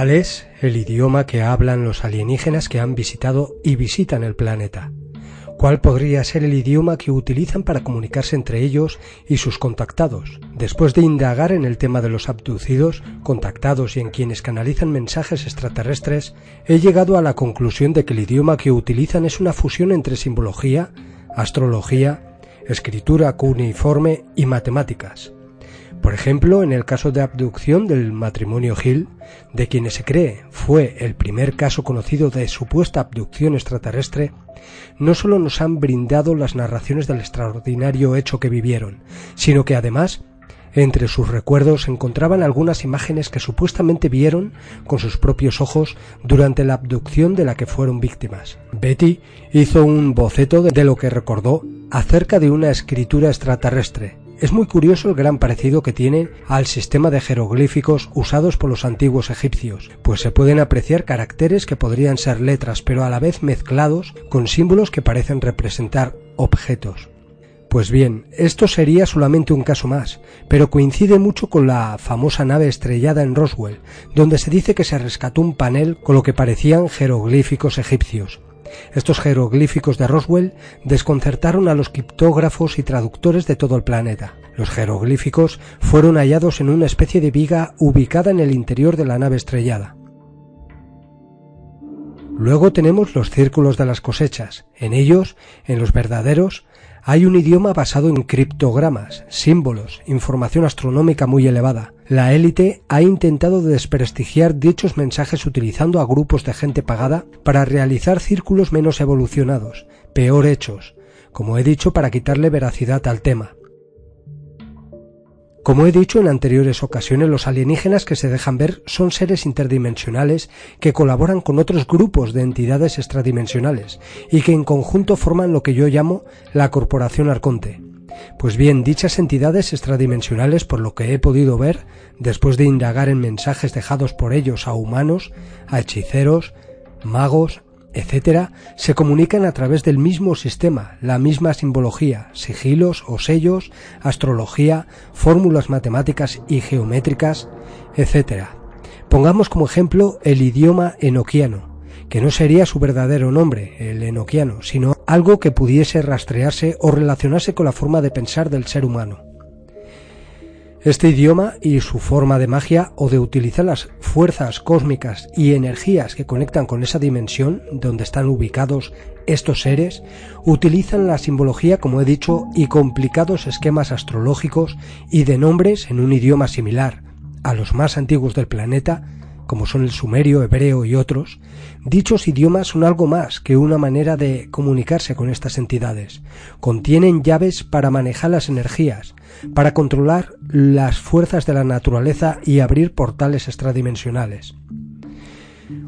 ¿Cuál es el idioma que hablan los alienígenas que han visitado y visitan el planeta? ¿Cuál podría ser el idioma que utilizan para comunicarse entre ellos y sus contactados? Después de indagar en el tema de los abducidos, contactados y en quienes canalizan mensajes extraterrestres, he llegado a la conclusión de que el idioma que utilizan es una fusión entre simbología, astrología, escritura cuneiforme y matemáticas. Por ejemplo, en el caso de abducción del matrimonio Hill, de quienes se cree fue el primer caso conocido de supuesta abducción extraterrestre, no solo nos han brindado las narraciones del extraordinario hecho que vivieron, sino que además entre sus recuerdos se encontraban algunas imágenes que supuestamente vieron con sus propios ojos durante la abducción de la que fueron víctimas. Betty hizo un boceto de lo que recordó acerca de una escritura extraterrestre, es muy curioso el gran parecido que tiene al sistema de jeroglíficos usados por los antiguos egipcios, pues se pueden apreciar caracteres que podrían ser letras, pero a la vez mezclados con símbolos que parecen representar objetos. Pues bien, esto sería solamente un caso más, pero coincide mucho con la famosa nave estrellada en Roswell, donde se dice que se rescató un panel con lo que parecían jeroglíficos egipcios. Estos jeroglíficos de Roswell desconcertaron a los criptógrafos y traductores de todo el planeta. Los jeroglíficos fueron hallados en una especie de viga ubicada en el interior de la nave estrellada. Luego tenemos los círculos de las cosechas. En ellos, en los verdaderos, hay un idioma basado en criptogramas, símbolos, información astronómica muy elevada. La élite ha intentado desprestigiar dichos mensajes utilizando a grupos de gente pagada para realizar círculos menos evolucionados, peor hechos, como he dicho para quitarle veracidad al tema. Como he dicho en anteriores ocasiones, los alienígenas que se dejan ver son seres interdimensionales que colaboran con otros grupos de entidades extradimensionales y que en conjunto forman lo que yo llamo la Corporación Arconte. Pues bien, dichas entidades extradimensionales, por lo que he podido ver, después de indagar en mensajes dejados por ellos a humanos, a hechiceros, magos, etcétera, se comunican a través del mismo sistema, la misma simbología, sigilos o sellos, astrología, fórmulas matemáticas y geométricas, etcétera. Pongamos como ejemplo el idioma enoquiano, que no sería su verdadero nombre, el enoquiano, sino algo que pudiese rastrearse o relacionarse con la forma de pensar del ser humano. Este idioma y su forma de magia o de utilizar las fuerzas cósmicas y energías que conectan con esa dimensión donde están ubicados estos seres, utilizan la simbología, como he dicho, y complicados esquemas astrológicos y de nombres en un idioma similar a los más antiguos del planeta, como son el sumerio, hebreo y otros, dichos idiomas son algo más que una manera de comunicarse con estas entidades. Contienen llaves para manejar las energías, para controlar las fuerzas de la naturaleza y abrir portales extradimensionales.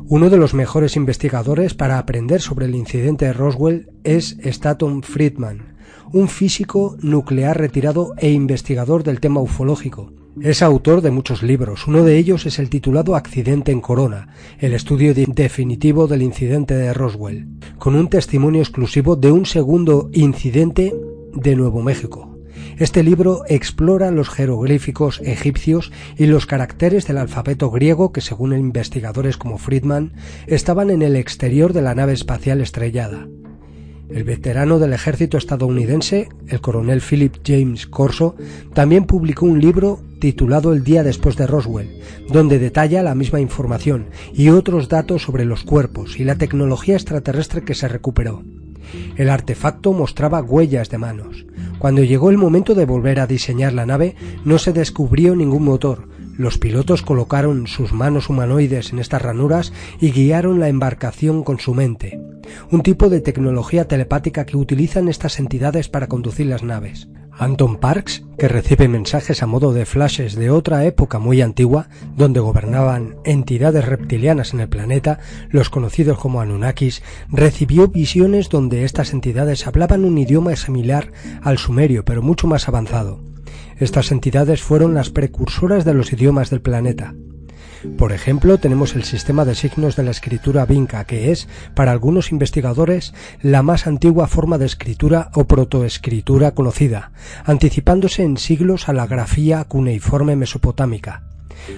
Uno de los mejores investigadores para aprender sobre el incidente de Roswell es Stanton Friedman, un físico nuclear retirado e investigador del tema ufológico. Es autor de muchos libros, uno de ellos es el titulado Accidente en Corona, el estudio definitivo del incidente de Roswell, con un testimonio exclusivo de un segundo incidente de Nuevo México. Este libro explora los jeroglíficos egipcios y los caracteres del alfabeto griego que, según investigadores como Friedman, estaban en el exterior de la nave espacial estrellada. El veterano del ejército estadounidense, el coronel Philip James Corso, también publicó un libro titulado El día después de Roswell, donde detalla la misma información y otros datos sobre los cuerpos y la tecnología extraterrestre que se recuperó. El artefacto mostraba huellas de manos. Cuando llegó el momento de volver a diseñar la nave, no se descubrió ningún motor, los pilotos colocaron sus manos humanoides en estas ranuras y guiaron la embarcación con su mente, un tipo de tecnología telepática que utilizan estas entidades para conducir las naves. Anton Parks, que recibe mensajes a modo de flashes de otra época muy antigua, donde gobernaban entidades reptilianas en el planeta, los conocidos como Anunnakis, recibió visiones donde estas entidades hablaban un idioma similar al sumerio, pero mucho más avanzado. Estas entidades fueron las precursoras de los idiomas del planeta. Por ejemplo, tenemos el sistema de signos de la escritura vinca, que es, para algunos investigadores, la más antigua forma de escritura o protoescritura conocida, anticipándose en siglos a la grafía cuneiforme mesopotámica.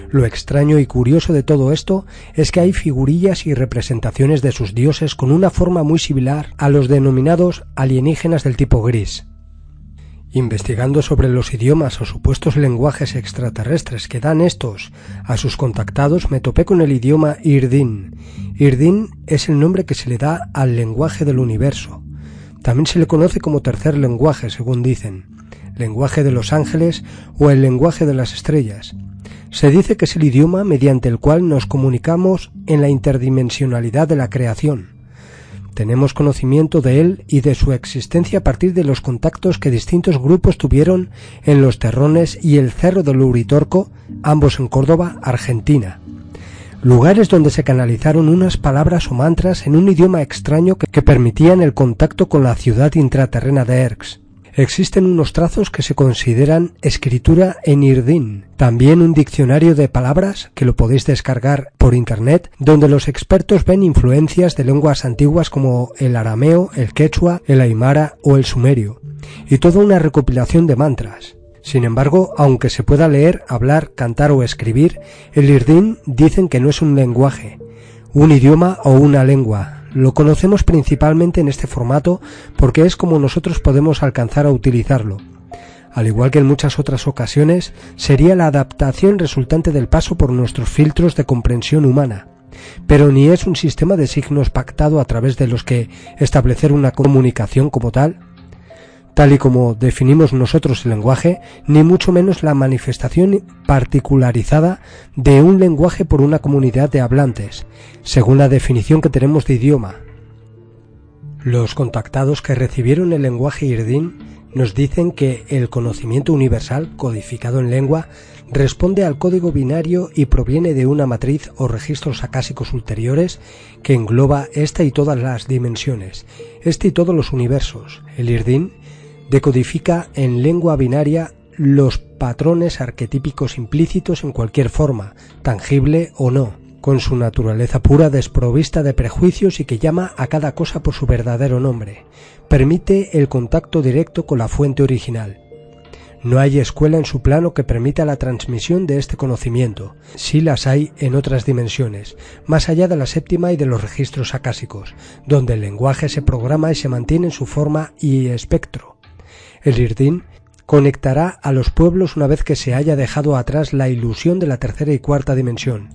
Lo extraño y curioso de todo esto es que hay figurillas y representaciones de sus dioses con una forma muy similar a los denominados alienígenas del tipo gris. Investigando sobre los idiomas o supuestos lenguajes extraterrestres que dan estos a sus contactados, me topé con el idioma Irdin. Irdin es el nombre que se le da al lenguaje del universo. También se le conoce como tercer lenguaje, según dicen, lenguaje de los ángeles o el lenguaje de las estrellas. Se dice que es el idioma mediante el cual nos comunicamos en la interdimensionalidad de la creación. Tenemos conocimiento de él y de su existencia a partir de los contactos que distintos grupos tuvieron en los Terrones y el Cerro del Uritorco, ambos en Córdoba, Argentina. Lugares donde se canalizaron unas palabras o mantras en un idioma extraño que, permitían el contacto con la ciudad intraterrena de Erx. Existen unos trazos que se consideran escritura en Irdin, también un diccionario de palabras que lo podéis descargar por internet, donde los expertos ven influencias de lenguas antiguas como el arameo, el quechua, el aymara o el sumerio, y toda una recopilación de mantras. Sin embargo, aunque se pueda leer, hablar, cantar o escribir, el Irdin dicen que no es un lenguaje, un idioma o una lengua, lo conocemos principalmente en este formato porque es como nosotros podemos alcanzar a utilizarlo. Al igual que en muchas otras ocasiones, sería la adaptación resultante del paso por nuestros filtros de comprensión humana. Pero ni es un sistema de signos pactado a través de los que establecer una comunicación como tal, tal y como definimos nosotros el lenguaje, ni mucho menos la manifestación particularizada de un lenguaje por una comunidad de hablantes, según la definición que tenemos de idioma. Los contactados que recibieron el lenguaje irdín nos dicen que el conocimiento universal codificado en lengua responde al código binario y proviene de una matriz o registros acásicos ulteriores que engloba esta y todas las dimensiones, este y todos los universos. El irdín decodifica en lengua binaria los patrones arquetípicos implícitos en cualquier forma, tangible o no, con su naturaleza pura desprovista de prejuicios y que llama a cada cosa por su verdadero nombre. Permite el contacto directo con la fuente original. No hay escuela en su plano que permita la transmisión de este conocimiento. Sí las hay en otras dimensiones, más allá de la séptima y de los registros acásicos, donde el lenguaje se programa y se mantiene en su forma y espectro el Irdín conectará a los pueblos una vez que se haya dejado atrás la ilusión de la tercera y cuarta dimensión.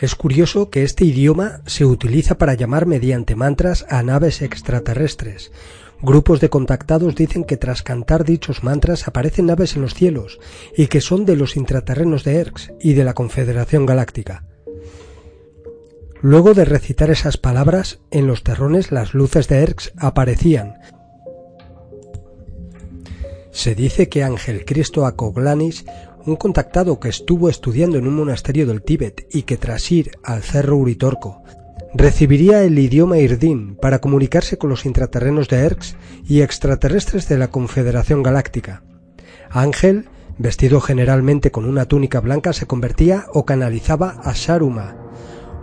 Es curioso que este idioma se utiliza para llamar mediante mantras a naves extraterrestres. Grupos de contactados dicen que tras cantar dichos mantras aparecen naves en los cielos y que son de los intraterrenos de Erx y de la Confederación Galáctica. Luego de recitar esas palabras, en los terrones las luces de Erx aparecían, se dice que Ángel Cristo Acoglanis, un contactado que estuvo estudiando en un monasterio del Tíbet y que tras ir al cerro Uritorco, recibiría el idioma irdín para comunicarse con los intraterrenos de Erx y extraterrestres de la Confederación Galáctica. Ángel, vestido generalmente con una túnica blanca, se convertía o canalizaba a Sharuma,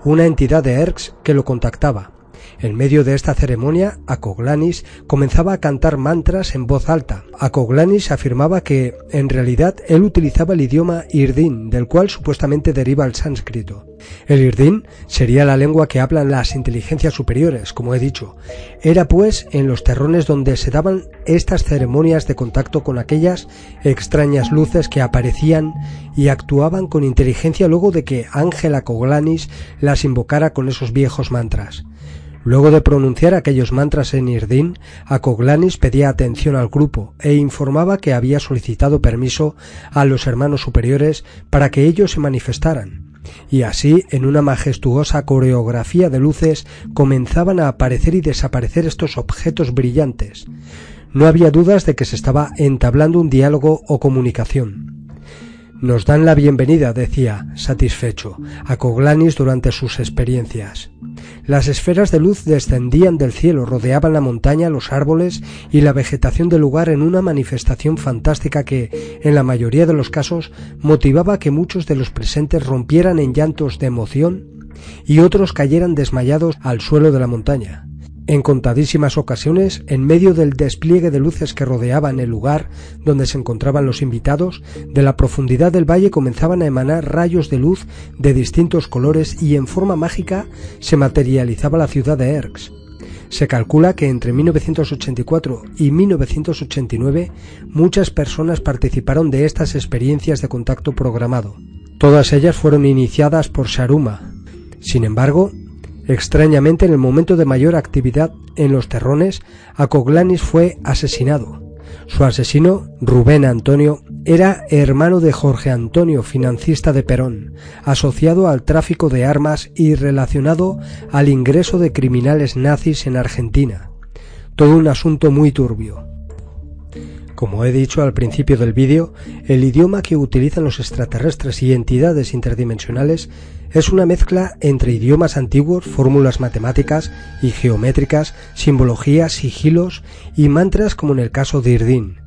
una entidad de Erx que lo contactaba. En medio de esta ceremonia, Acoglanis comenzaba a cantar mantras en voz alta. Acoglanis afirmaba que, en realidad, él utilizaba el idioma irdín, del cual supuestamente deriva el sánscrito. El irdín sería la lengua que hablan las inteligencias superiores, como he dicho. Era, pues, en los terrones donde se daban estas ceremonias de contacto con aquellas extrañas luces que aparecían y actuaban con inteligencia luego de que Ángel Acoglanis las invocara con esos viejos mantras. Luego de pronunciar aquellos mantras en Irdin, Acoglanis pedía atención al grupo e informaba que había solicitado permiso a los hermanos superiores para que ellos se manifestaran. Y así, en una majestuosa coreografía de luces, comenzaban a aparecer y desaparecer estos objetos brillantes. No había dudas de que se estaba entablando un diálogo o comunicación. Nos dan la bienvenida, decía, satisfecho, a Coglanis durante sus experiencias. Las esferas de luz descendían del cielo, rodeaban la montaña, los árboles y la vegetación del lugar en una manifestación fantástica que, en la mayoría de los casos, motivaba que muchos de los presentes rompieran en llantos de emoción y otros cayeran desmayados al suelo de la montaña. En contadísimas ocasiones, en medio del despliegue de luces que rodeaban el lugar donde se encontraban los invitados, de la profundidad del valle comenzaban a emanar rayos de luz de distintos colores y en forma mágica se materializaba la ciudad de Erx. Se calcula que entre 1984 y 1989 muchas personas participaron de estas experiencias de contacto programado. Todas ellas fueron iniciadas por Sharuma. Sin embargo, Extrañamente, en el momento de mayor actividad en los terrones, Acoglanis fue asesinado. Su asesino, Rubén Antonio, era hermano de Jorge Antonio, financista de Perón, asociado al tráfico de armas y relacionado al ingreso de criminales nazis en Argentina. Todo un asunto muy turbio. Como he dicho al principio del vídeo, el idioma que utilizan los extraterrestres y entidades interdimensionales es una mezcla entre idiomas antiguos, fórmulas matemáticas y geométricas, simbologías, sigilos y mantras como en el caso de Irdin.